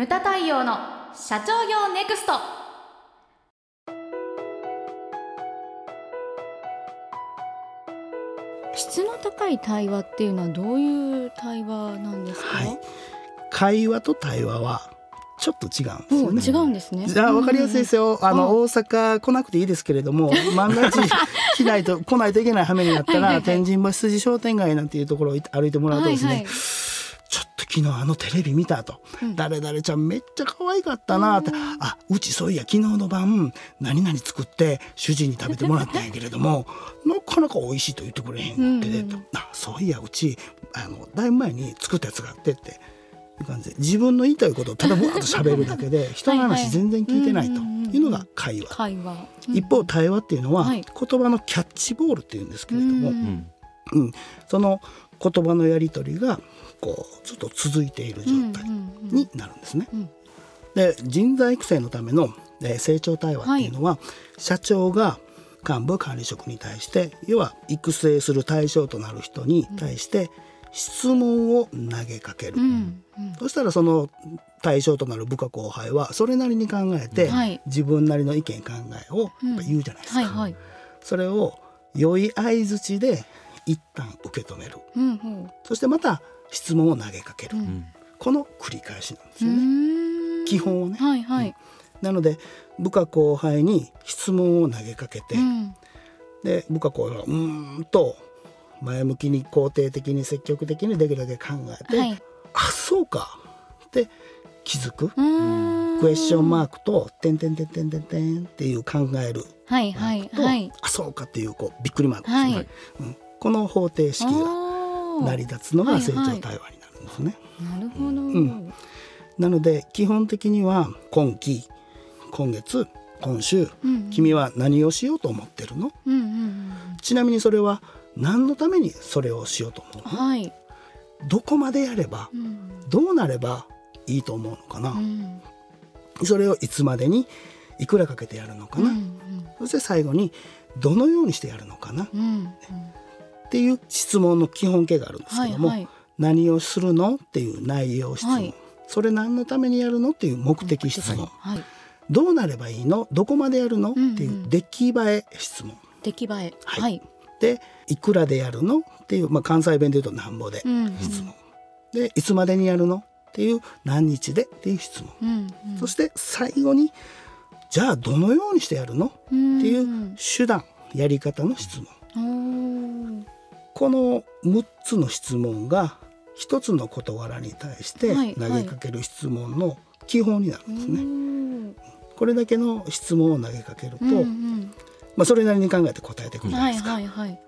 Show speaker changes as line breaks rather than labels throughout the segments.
ムタ太陽の社長業ネクスト。質の高い対話っていうのはどういう対話なんですか、
はい。会話と対話はちょっと違うんですよね。
うん違うんですね。
じゃあ分かりやすいですよ。あの
うん
大阪来なくていいですけれども、万が一来ないと来ないといけない羽目になったら、天神橋筋商店街なんていうところを歩いてもらうとですね。
はいはい
昨日あのテレビ見たと、
うん。
誰々ちゃんめっちゃ可愛かったなって、あうちそういや昨日の晩何々作って主人に食べてもらったんやけれどもなかなか美味しいと言ってくれへんってね、
うんうん
あそういやうちあのだいぶ前に作ったやつがあってって。いう感じで。自分の言いたいことをただぶわっと喋るだけで人の話全然聞いてないと。いうのが会話。
会話、
一方対話っていうのは
はい。
言葉のキャッチボールっていうんですけれども、
う
うんん。
うん、その言葉のやり取りがこうずっと続いている状態になるんですね。
うん。
で人材育成のためのえー成長対話っていうのは、社長が幹部管理職に対して要は育成する対象となる人に対して質問を投げかける、
うんうん。
そしたらその対象となる部下後輩はそれなりに考えて、
はい。
自分なりの意見考えを言うじゃないですか。
はいはい。
それを良い相槌で一旦受け止める。
うんう。ん
そしてまた質問を投げかける、
うん。
この繰り返しなんです
う
よね。基本はね。
はいはい、
なので部下後輩に質問を投げかけて、
うん。
で部下後輩はうーんと前向きに肯定的に積極的にできるだけ考えて、
はい。
あそうか。って気づく、クエスチョンマークと「てんてんてんてんてんてん」っていう考える。
はいはい
と、
はい。
あそうかっていうこうびっくりマークですね、
はい。
うん、この方程式が成り立つの
はいはい
が成長対話になるんですね。
なるほど、
んなので基本的には今期今月今週
うん
君は何をしようと思ってるの？
うんうんうん
ちなみにそれは何のためにそれをしようと思うの？
はい、
どこまでやれば
うん。
どうなればいいと思うのかな、
うん。
それをいつまでにいくらかけてやるのかな、
うん
そして最後にどのようにしてやるのかな？っ
うんうん
ていう質問の基本形があるんですけども、
はいはい。
何をするのっていう内容質問、
はい。
それ何のためにやるのっていう目的質問、
はい。
どうなればいいの？どこまでやるの、
うんうん。
っていう出来栄え質問。
出来栄え。
はい。
はい、
でいくらでやるのっていう、まあ、関西弁で言うとなんぼで
うんうん
質問、でいつまでにやるのっていう何日でっていう質問、
うんうん。
そして最後にじゃあどのようにしてやるの？って
うん。
いう手段やり方の質問この6つの質問が一つの事柄に対して
はい
投げかける質問の基本になるんですね。
うん
これだけの質問を投げかけると、
うんうん。
まあ、それなりに考えて答えてくるじゃな
はいい
ですか。
はいはい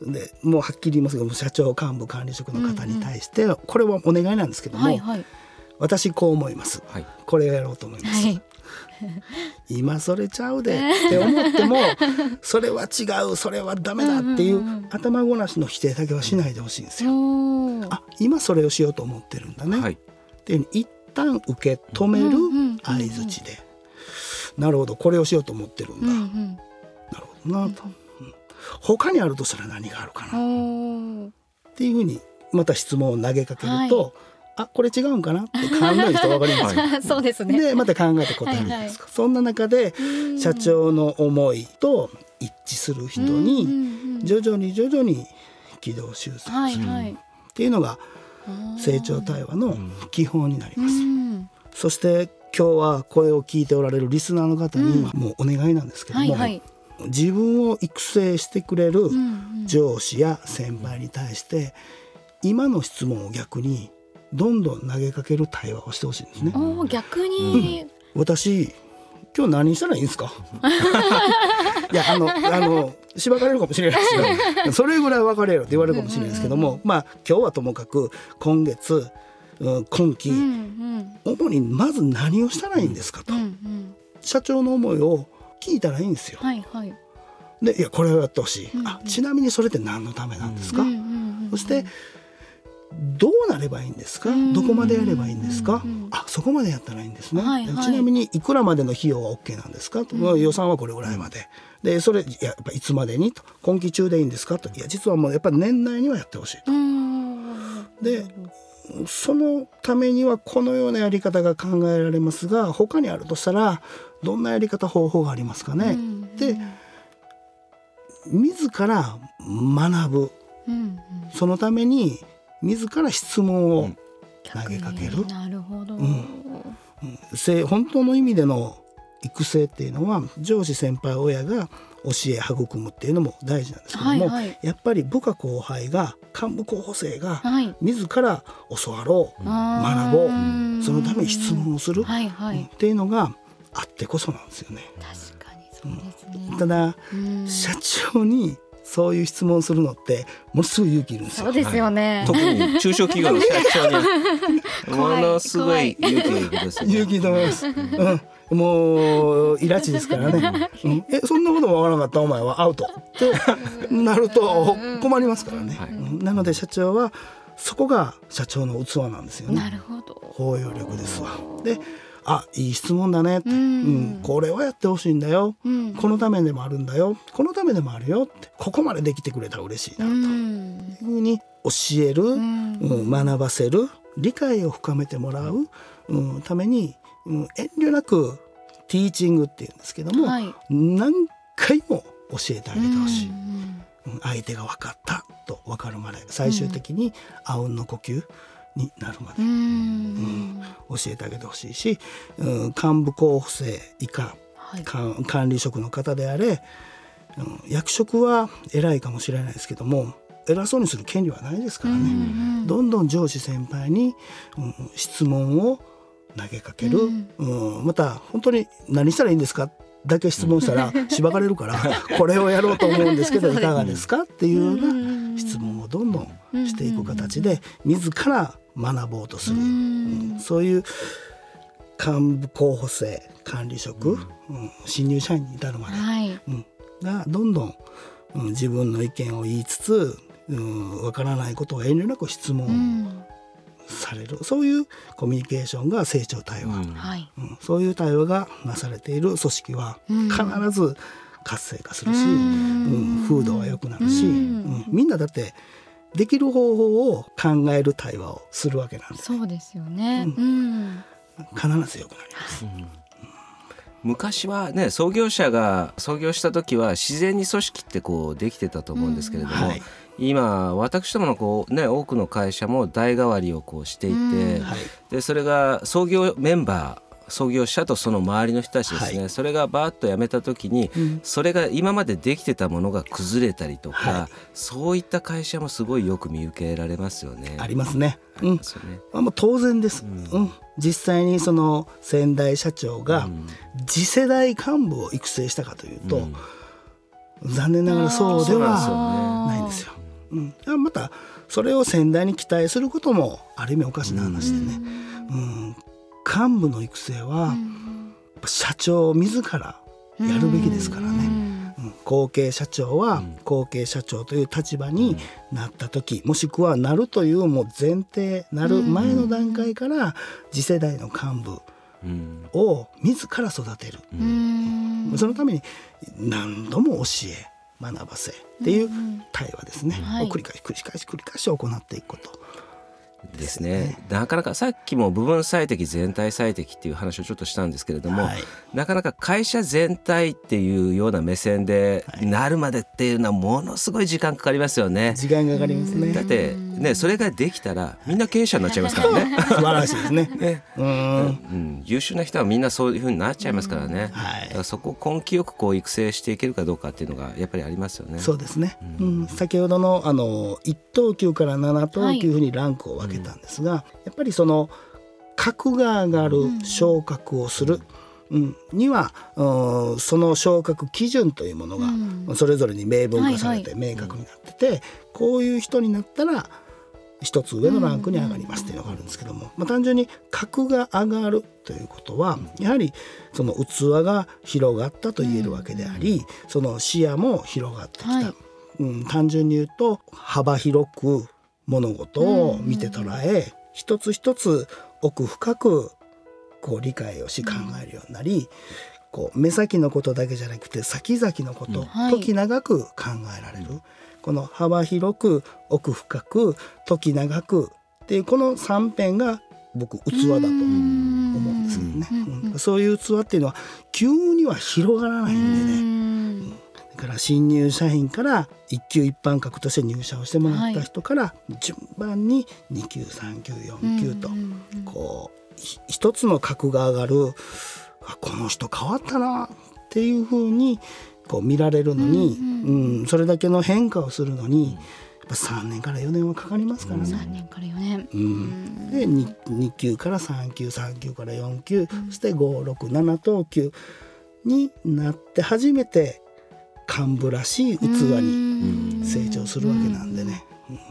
でもうはっきり言いますけ社長幹部管理職の方に対して、これはお願いなんですけども、
はいはい。
私こう思います。
はい。
これをやろうと思います、
はい
今それちゃうでって思っても それは違うそれはダメだっていう頭ごなしの否定だけはしないでほしいんですよ。あ今それをしようと思ってるんだね、
はい。
っていうふうに一旦受け止める相づちで、なるほどこれをしようと思ってるんだ、
うんう
なんるほどな。と、うん。他にあるとしたら何があるかな、っていうふうにまた質問を投げかけると、あこれ違うんかな？って考える人分かりますよ。
は
そうですね。
でまた考えて答えるじゃないですか。そんな中で
うん。
社長の思いと一致する人に
うん
徐々に徐々に軌道修正する。っ
はいはい。
ていうのが成長対話の基本になり
う
ます。
ん。
そして今日は声を聞いておられるリスナーの方に
うん。
もうお願いなんですけども、
はいはい。
自分を育成してくれる上司や先輩に対して今の質問を逆にどんどん投げかける対話をしてほしいんですね。
おー逆に。
私今日何したらいいんですか？いやあのあのしばかれるかもしれないですよ それぐらい分かれよって言われるかもしれないですけども、まあ今日はともかく今月、うん、今期、
うんうん。
主にまず何をしたらいいんですかと、
うんうん。
社長の思いを聞いたらいいんですよ。
はいはい。
でいやこれをやってほしい、
うんうん。
あちなみにそれって何のためなんですか、
うんうんうん。
そしてどうなればいいんですか、
うん。
どこまでやればいいんですか、
うんうん
あそこまでやったらいいんですね、
はいはい。
ちなみにいくらまでの費用は OK なんですか？と、
うん。
予算はこれぐらいまで。でそれいややっぱいつまでに？と。今期中でいいんですか？と。いや実はもうやっぱり年内にはやってほしいと。
うん。
でそのためにはこのようなやり方が考えられますが他にあるとしたらどんなやり方方法がありますかね、
うん
で自ら学ぶ。
うん。
そのために自ら質問を投げかける、
なるほど、
ん。せ本当の意味での育成っていうのは上司先輩親が教え育むっていうのも大事なんですけども、
はいはい。
やっぱり部下後輩が幹部候補生が
はい。
自ら教わろう、
あー。
学ぼうそのために質問をする、
はいはい、
うんっていうのがあってこそなんですよね。
確かにそうですね、
ただ
うん。
社長にそういう質問するのってものすごい勇気いるんですよ。
そうですよね、
特に中小企業の社長にはものすごい勇気がいるですよね。
勇気と思います。うん、もうイラチですからね。うん、えそんなこともわからなかったお前はアウトってなると困りますからね。なので社長はそこが社長の器なんですよね。
なるほど
包容力ですわ。で、あいい質問だね。って、
う
うんん、これはやってほしいんだよ。
うん。
このためでもあるんだよ。このためでもあるよってここまでできてくれたら嬉しいな
う
と。い
ん。
うふうに教える。
うん。
うん、学ばせる。理解を深めてもらう、うん、ために、うん、遠慮なくティーチングっていうんですけども、
はい。
何回も教えてあげてほしい、
うん
うん相手が分かったと分かるまで最終的にあうんの呼吸になるまで。
うん。
教えてあげてほしいし、うん、幹部候補生以下
はい。
管管理職の方であれ、うん、役職は偉いかもしれないですけども偉そうにする権利はないですからね。
うん
どんどん上司先輩に、うん、質問を投げかける、
うん。
うん。また本当に何したらいいんですかだけ質問したら しばかれるからこれをやろうと思うんですけどいかがですかっていうような質問をどんどんしていく形で自ら学ぼうとする、
うん。
うん。そういう幹部候補生管理職、うん。新入社員に至るまで、
はい。
うん、がどんどん、うん、自分の意見を言いつつうんわからないことを遠慮なく質問
うん。
される、そういうコミュニケーションが成長対話、
うん。
そういう対話がなされている組織は
うん。
必ず活性化するし、
う
うんん風土は良くなるし、
うん。
うん。みんなだってできる方法を考える対話をするわけなんです。
そうですよね。
う
うん。
必ず良くなります。
昔はね創業者が創業した時は自然に組織ってこうできてたと思うんですけれども、
はい。
今私どものこう、ね、多くの会社も代替わりをこうしていて、
うん。
はい。
でそれが創業メンバー創業者とその周りの人たちですね、
はい。
それがバーッと辞めた時に、
うん。
それが今までできてたものが崩れたりとか、
はい。
そういった会社もすごいよく見受けられますよね。
ありますね。うん。あもう当然です、うん。実際にその先代社長が
うん。
次世代幹部を育成したかというと、
うん。
残念ながらそうではないんですよ。うん、またそれを先代に期待することもある意味おかしな話でね、うん幹部の育成は社長自らやるべきですからね。うん後継社長は後継社長という立場になった時もしくはなるというもう前提なる前の段階から次世代の幹部
うん。
を自ら育てる、
うん。
そのために何度も教え学ばせっていう対話ですね、
はい。
を繰り返し繰り返し繰り返し行っていくこと。
ですね。なかなかさっきも部分最適全体最適っていう話をちょっとしたんですけれども、
はい
なかなか会社全体っていうような目線で
はい
なるまでっていうのはものすごい時間かかりますよね。
時間がかかりますね。
だってねそれができたらみんな経営者になっちゃいますからね。
素晴らしいですね。
ね。
うん。
うん、優秀な人はみんなそういう風になっちゃいますからね。
はい。
だからそこを根気よくこう育成していけるかどうかっていうのがやっぱりありますよね。
そうですね、うん。先ほどのあの1等級から7等級ふうにランクを分けたんですが、やっぱりその格が上がる昇格をする、うん。にはうんその昇格基準というものが
うん。
それぞれに明文化されて
は
明確になってて、こういう人になったら一つ上のランクに上がりますっていうのがあるんですけども、まあ、単純に格が上がるということはやはりその器が広がったと言えるわけであり、その視野も広がってきた、
はい。
うん、単純に言うと幅広く物事を見て捉え、一つ一つ奥深くこう理解をし考えるようになり、こう目先のことだけじゃなくて先々のこと、
はい。
時長く考えられる、この幅広く奥深く時長くっていうこの3辺が僕器だと思うんですけどね、うん、そういう器っていうのは急には広がらないんでね、だから新入社員から一級一般格として入社をしてもらった人から順番に2級3級4級とこう一つの格が上がるあこの人変わったなっていうふうにこう見られるのに、うん、それだけの変化をするのに。やっぱ3年から4年はかかりますからね。
3年から4年。う
ん、で 2, 2級から3級3級から4級、そして567等級になって初めて幹部らしい器に成長するわけなんでね、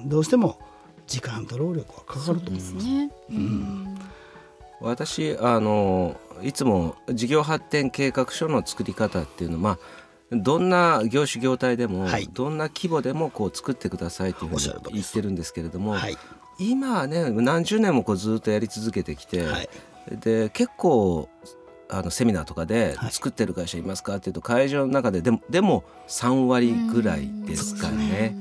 どうしても時間と労力はかかると思います。ねうん、
私あのいつも事業発展計画書の作り方っていうのは、まあどんな業種業態でも、はい、どんな規模でもこう作ってくださいというふうに言ってるんですけれども、はい、今はね何十年もこうずっとやり続けてきて、はい、で結構あのセミナーとかで作ってる会社いますかっていうと会場の中ででもでも3割ぐらいですかね。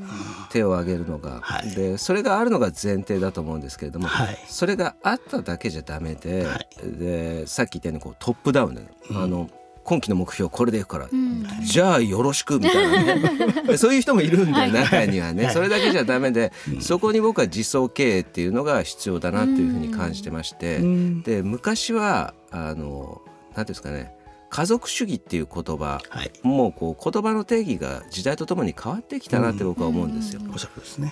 手を挙げるのが、はい、でそれがあるのが前提だと思うんですけれども、はい、それがあっただけじゃダメではい、でさっき言ったようにこうトップダウンで、うん、あの今期の目標これでいくから、うん、じゃあよろしくみたいなね。そういう人もいるんで中にはね、それだけじゃダメで、そこに僕は自走経営っていうのが必要だなというふうに感じてまして、で昔はあの何ですかね家族主義っていう言葉、はい、もうこう言葉の定義が時代とともに変わってきたなって僕は思うんですよ。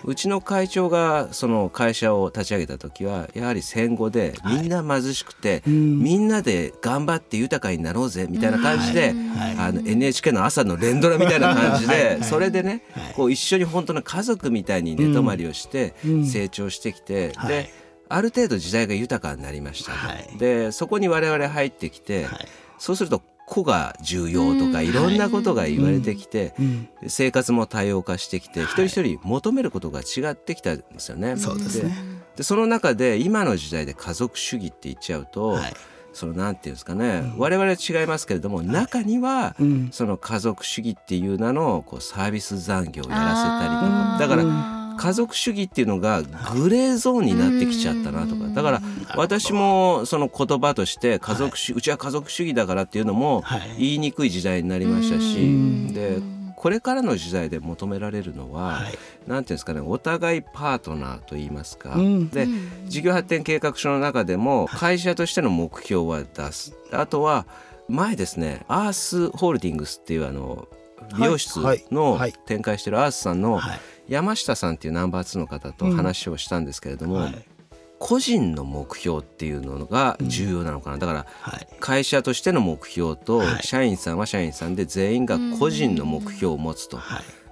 うちの会長がその会社を立ち上げた時はやはり戦後でみんな貧しくて、はい、みんなで頑張って豊かになろうぜみたいな感じで、はい、あの NHK の朝の連ドラみたいな感じでそれでねこう一緒に本当の家族みたいに寝泊まりをして成長してきて、である程度時代が豊かになりました、でそこに我々入ってきて、そうすると個が重要とかいろんなことが言われてきて、生活も多様化してきて、一人一人求めることが違ってきたんですよね。
そうですね。
でその中で今の時代で家族主義って言っちゃうと、はい、そのなんていうんですかね、うん、我々は違いますけれども、中には、その家族主義っていう名のこうサービス残業をやらせたりとか。だから家族主義っていうのがグレーゾーンになってきちゃったなとか。だから私もその言葉として家族主、うちは家族主義だからっていうのも言いにくい時代になりましたし。でこれからの時代で求められるのは、はい、なんていうんですかねお互いパートナーと言いますか、うん、で事業発展計画書の中でも会社としての目標は出す。あとは前ですねアースホールディングスっていうあの美容室の展開してるアースさんの、はい山下さんっていうナンバー2の方と話をしたんですけれども、うんはい、個人の目標っていうのが重要なのかな、だから会社としての目標と社員さんは社員さんで全員が個人の目標を持つと。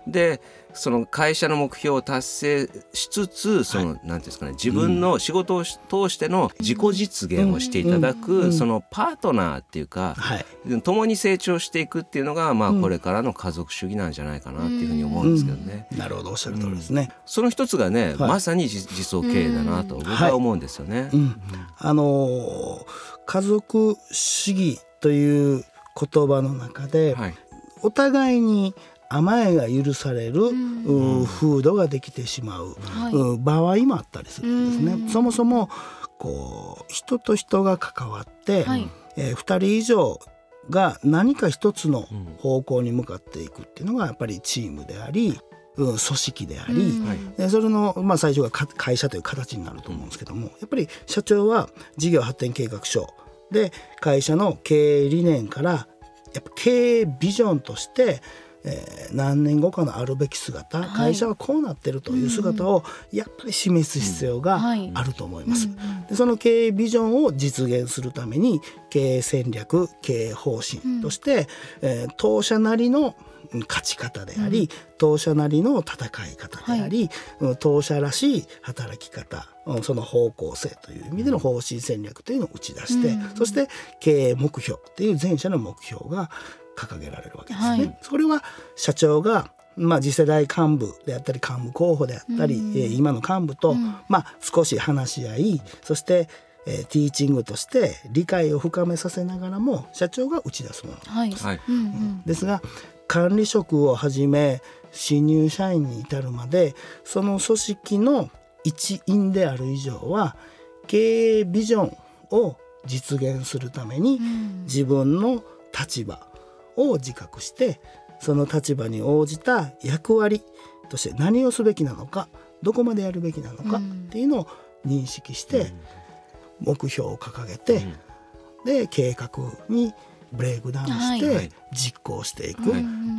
でその会社の目標を達成しつつその、はい、うんですかね自分の仕事を通しての自己実現をしていただく、そのパートナーっていうか、はい、共に成長していくっていうのが、まあ、これからの家族主義なんじゃないかなっていうふうに思うんですけどね。
なるほどおっしゃる通りですね。
その一つがね、まさに自走経営だなと僕は思うんですよね。
あの家族主義という言葉の中で、お互いに甘えが許される、うん、風土ができてしまう、はい、場合もあったりするんですね。うん、そもそもこう人と人が関わって、はい、えー、2人以上が何か一つの方向に向かっていくっていうのがやっぱりチームであり、うん、組織であり、うん、それの、まあ、最初が会社という形になると思うんですけどもやっぱり社長は事業発展計画書。で会社の経営理念からやっぱ経営ビジョンとしてえー、何年後かのあるべき姿、はい、会社はこうなってるという姿をやっぱり示す必要があると思います。でその経営ビジョンを実現するために経営戦略経営方針として、うん、えー、当社なりの勝ち方であり、うん、当社なりの戦い方であり、はい、当社らしい働き方その方向性という意味での方針戦略というのを打ち出して、うん、そして経営目標っていう前者の目標が掲げられるわけですね。はい、それは社長がまあ、次世代幹部であったり幹部候補であったり、うん、え今の幹部と、うん、まあ、少し話し合いそして、えー、ティーチングとして理解を深めさせながらも社長が打ち出すもの。です。はい、ですが管理職をはじめ新入社員に至るまでその組織の一員である以上は経営ビジョンを実現するために自分の立場を自覚してその立場に応じた役割として何をすべきなのかどこまでやるべきなのかっていうのを認識して目標を掲げてで計画にブレイクダウンして実行していくっ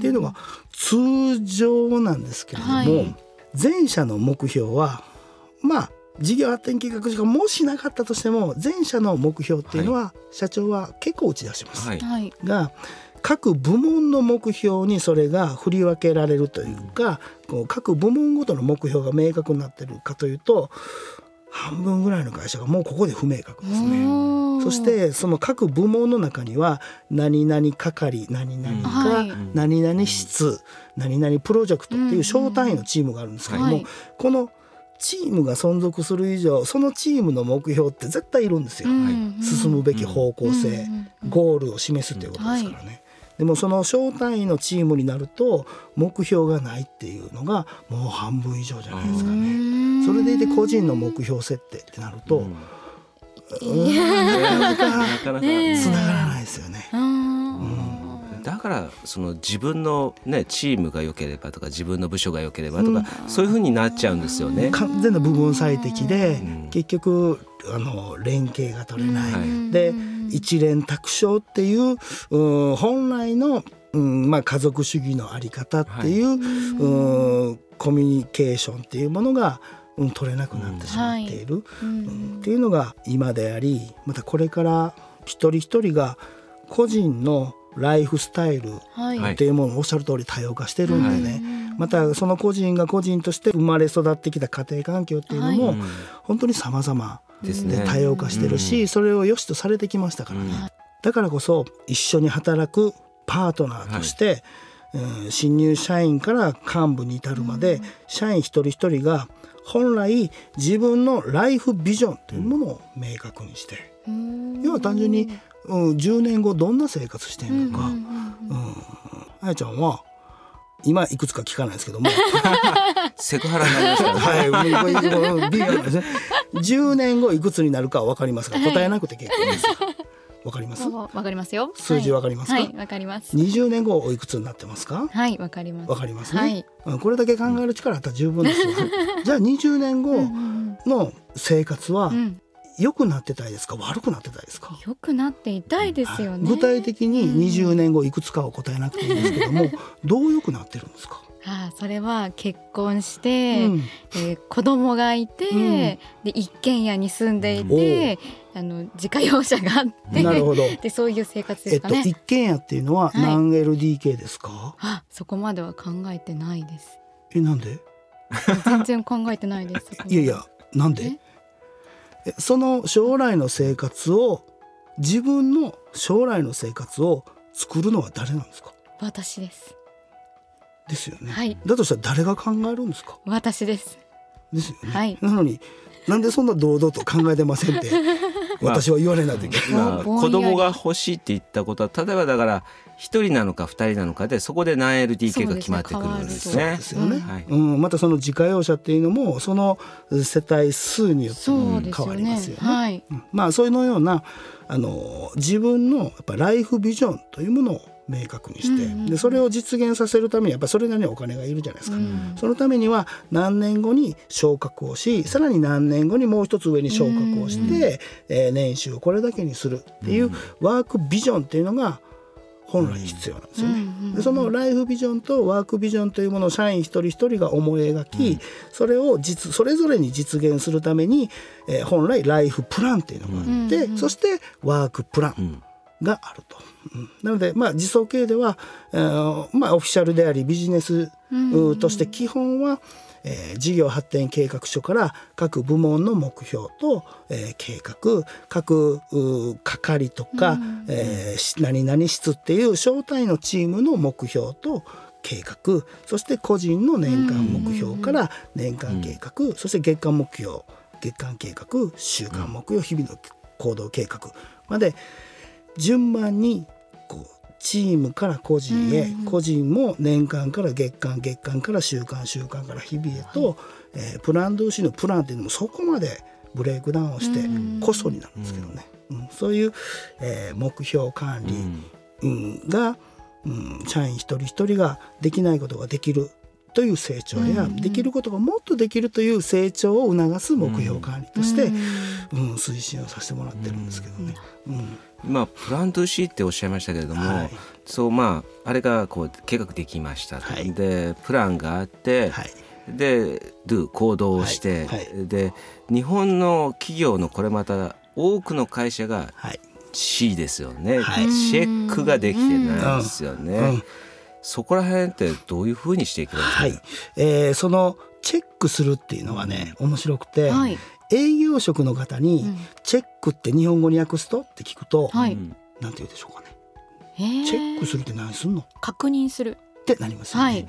ていうのが通常なんですけれども前者の目標はまあ事業発展計画書がもしなかったとしても前者の目標っていうのは社長は結構打ち出します。が各部門の目標にそれが振り分けられるというか、こう各部門ごとの目標が明確になってるかというと半分ぐらいの会社がもうここで不明確ですね。そしてその各部門の中には何々係何々課、何々室何々プロジェクトっていう小単位のチームがあるんですけども、このチームが存続する以上そのチームの目標って絶対いるんですよ、進むべき方向性、ゴールを示すということですからね。でもその小単位のチームになると目標がないっていうのがもう半分以上じゃないですかね。それでいて個人の目標設定ってなると、うん、なかなかつながらないですよね。
だからその自分の、ね、チームが良ければとか自分の部署が良ければとか、うん、そういうふうになっちゃうんですよね。
完全な部分最適で、うん、結局あの連携が取れない。うん、で一連卓勝っていうう本来の、うんまあ、家族主義のあり方っていうはい、うコミュニケーションっていうものが、うん、取れなくなってしまっている、うん、っていうのが今でありまたこれから一人一人が個人のライフスタイルっていうものをおっしゃる通り多様化してるんでね、はい、またその個人が個人として生まれ育ってきた家庭環境っていうのも本当に様々ですね、多様化してるし、それを良しとされてきましたから。ね、だからこそ一緒に働くパートナーとして、はい、新入社員から幹部に至るまで、社員一人一人が本来自分のライフビジョンというものを明確にして、要は単純に、うん、10年後どんな生活してんのか、うん。あやちゃんは今いくつか聞かないですけども。
セクハラになりました、ね、はい。ビ
ーですね10年後いくつになるかは分かりますが答えなくて結構です。わかります
わかりますよ。
数字わかりますか？
はい。わ、かります。
20年後おいくつになってますか？
はいわかります。
わかりますね、はい、これだけ考える力あったら十分ですよ。じゃあ20年後の生活は、良くなってたいですか？悪くなってたいですか？
良くなっていたいですよね、
具体的に20年後いくつかを答えなくていいですけども、どう良くなってるんですか？
ああそれは結婚して、うん、えー、子供がいて、うん、で一軒家に住んでいてあの自家用車があってなるほど。でそういう生活ですかね、
えっと、一軒家っていうのは何 LDK ですか、はい、
あそこまでは考えてないです。
えなんで？
全然考えてないです
いやいやなんで？その将来の生活を自分の将来の生活を作るのは誰なんですか？
私です。
ですよね、はい、だとしたら誰が考えるんですか？
私です。
ですよね、はい、なのになんでそんな堂々と考えてませんって 私は言われないといけない、ま
あ、子供が欲しいって言ったことは例えばだから一人なのか二人なのかでそこで何 LDK が決まってくるんですね。ですよね、
はい、うん、またその自家用車っていうのもその世帯数によって変わりますよね。ねはい、まあそういうのようなあの自分のやっぱライフビジョンというものを明確にして、うんうん、でそれを実現させるためにやっぱそれなりにお金がいるじゃないですか、うん、そのためには何年後に昇格をしさらに何年後にもう一つ上に昇格をして、うんうん、えー、年収をこれだけにするっていうワークビジョンっていうのが本来必要なんですよね。でそのライフビジョンとワークビジョンというものを社員一人一人が思い描き、うん、それを実それぞれに実現するために、えー、本来ライフプランっていうのがあって、そしてワークプランがあると。なので、まあ、自走系では、えーまあ、オフィシャルでありビジネスとして基本は、えー、事業発展計画書から各部門の目標と、えー、計画各係とか、えー、何々室っていう小単位のチームの目標と計画そして個人の年間目標から年間計画、そして月間目標月間計画週間目標日々の行動計画まで順番にチームから個人へ、個人も年間から月間月間から週間週間から日々へと、はい、えー、 Plan Do See のプランっていうのもそこまでブレイクダウンをしてこそになるんですけどね、うん、そういう、えー、目標管理、うん、が、うん、社員一人一人ができないことができるという成長や、できることがもっとできるという成長を促す目標管理として、うん推進をさせてもらってるんですけどね。うん
まあ、 Plan Do See っておっしゃいましたけれども、はい、そうまああれがこう計画できました、はい、でプランがあって、はい、で Do 行動をして、で日本の企業のこれまた多くの会社が C ですよね、チェックができてないですよね。うん。うん。そこら辺ってどういうふうにしていくんですか、はい、
えー、そのチェックするっていうのはね面白くて、はい、営業職の方に「チェックって日本語に訳すと?」って聞くと、はい、なんて言うでしょうかね。チェックするって何すんの？
確認する。
ってなりますよね。はい。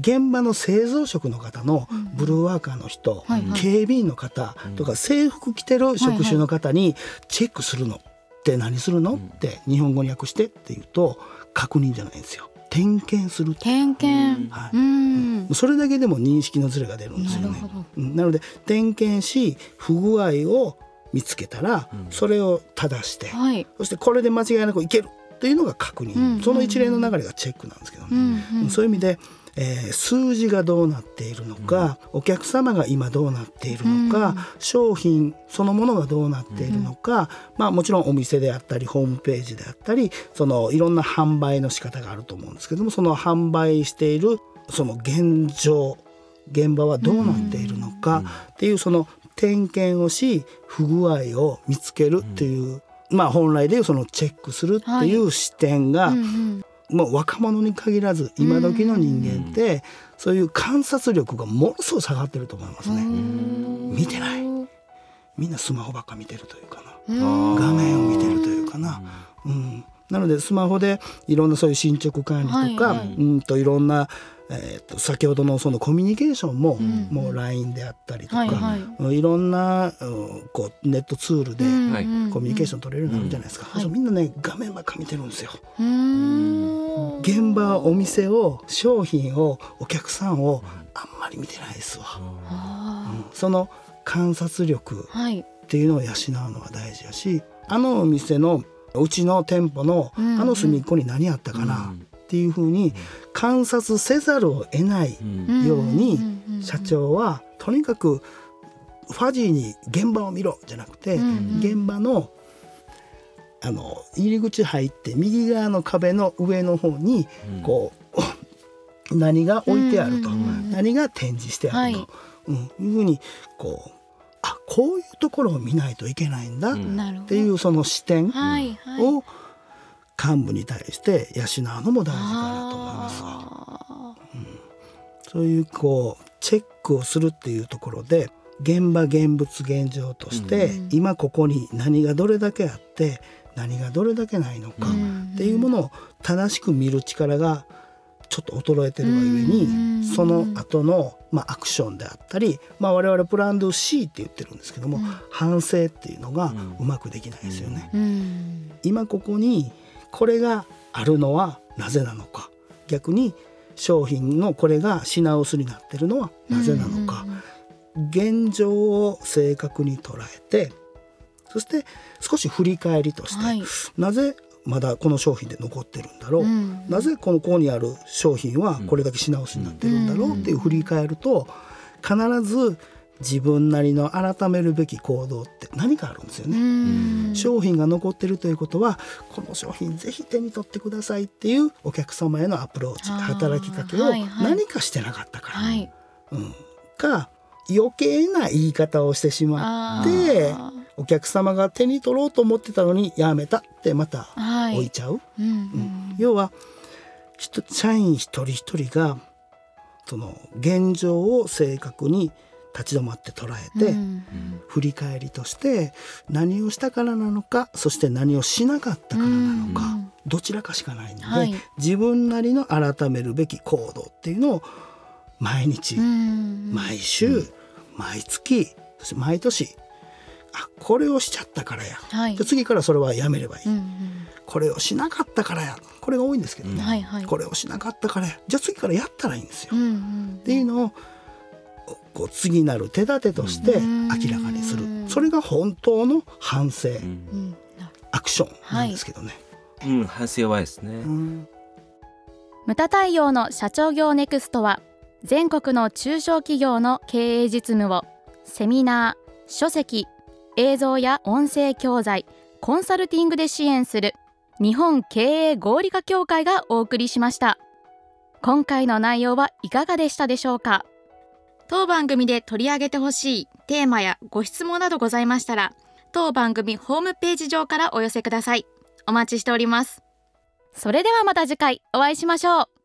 現場の製造職の方のブルーワーカーの人、うん警備員の方とか制服着てる職種の方にチェックするの。って何するの？って日本語に訳してって言うと確認じゃないんですよ。点検する
点検、はい、う
ん、それだけでも認識のズレが出るんですよね。なので点検し不具合を見つけたら、それを正して、はい、そしてこれで間違いなくいけるというのが確認、うん、その一連の流れがチェックなんですけどね。うん。うん、そういう意味でえー、数字がどうなっているのか、うん、お客様が今どうなっているのか、うん、商品そのものがどうなっているのか、うん、まあ、もちろんお店であったりホームページであったりそのいろんな販売の仕方があると思うんですけどもその販売しているその現状現場はどうなっているのかっていうその点検をし不具合を見つけるっていう、まあ本来でいうそのチェックするっていう視点が、はいうんうんもう若者に限らず今時の人間ってそういう観察力がものすごい下がってると思いますね。見てない。みんなスマホばっか見てるというかな。画面を見てるというかな。うん。なのでスマホでいろんなそういう進捗管理とか、はいはい、うんといろんなえーと、先ほどのそのコミュニケーションも、うん、もう LINE であったりとか、はいはい、いろんな、こうネットツールでコミュニケーション取れるようになるじゃないですか、うん、みんなね画面ばっか見てるんですよ。現場お店を商品をお客さんをあんまり見てないですわ。うん、その観察力っていうのを養うのは大事やしあのお店のうちの店舗のあの隅っこに何あったかな、っていうふうに観察せざるを得ないように社長はとにかくファジーに現場を見ろじゃなくて現場のあの入り口入って右側の壁の上の方にこう 何が置いてあると何が展示してあると、うん、いうふうにこうあこういうところを見ないといけないんだっていうその視点を幹部に対して養うのも大事かなと思います。うん、そういうこうチェックをするっていうところで現場現物現状として、うん、今ここに何がどれだけあって何がどれだけないのかっていうものを正しく見る力がちょっと衰えてるがゆえにその後のまあアクションであったり、まあ、我々プランド C って言ってるんですけども、反省っていうのがうまくできないですよね。今ここにこれがあるのはなぜなのか。逆に商品のこれが品薄になってるのはなぜなのか、現状を正確に捉えてそして少し振り返りとして、はい、なぜまだこの商品で残ってるんだろう、うん、なぜこのここにある商品はこれだけ品薄になってるんだろうっていう振り返ると必ず自分なりの改めるべき行動って何かあるんですよね。商品が残ってるということはこの商品ぜひ手に取ってくださいっていうお客様へのアプローチ働きかけを何かしてなかったから、はい。はい、うん、か余計な言い方をしてしまってお客様が手に取ろうと思ってたのにやめたってまた置いちゃう。はいうんうん、要は社員一人一人がその現状を正確に立ち止まって捉えて、うん、振り返りとして何をしたからなのかそして何をしなかったからなのか、うん、どちらかしかないので、はい、自分なりの改めるべき行動っていうのを毎日、うん、毎週、毎月そして毎年あこれをしちゃったからや、はい、で次からそれはやめればいい、これをしなかったからや。これが多いんですけどね、はいはい、これをしなかったからや。じゃあ次からやったらいいんですよ、うんうん、っていうのをこう次なる手立てとして明らかにする。それが本当の反省、アクションなんですけどね。
はい、うん反省はですね、うん、
無駄対応の社長業ネクストは全国の中小企業の経営実務をセミナー書籍映像や音声教材コンサルティングで支援する日本経営合理化協会がお送りしました。今回の内容はいかがでしたでしょうか？当番組で取り上げてほしいテーマやご質問などございましたら当番組ホームページ上からお寄せください。お待ちしております。それではまた次回お会いしましょう。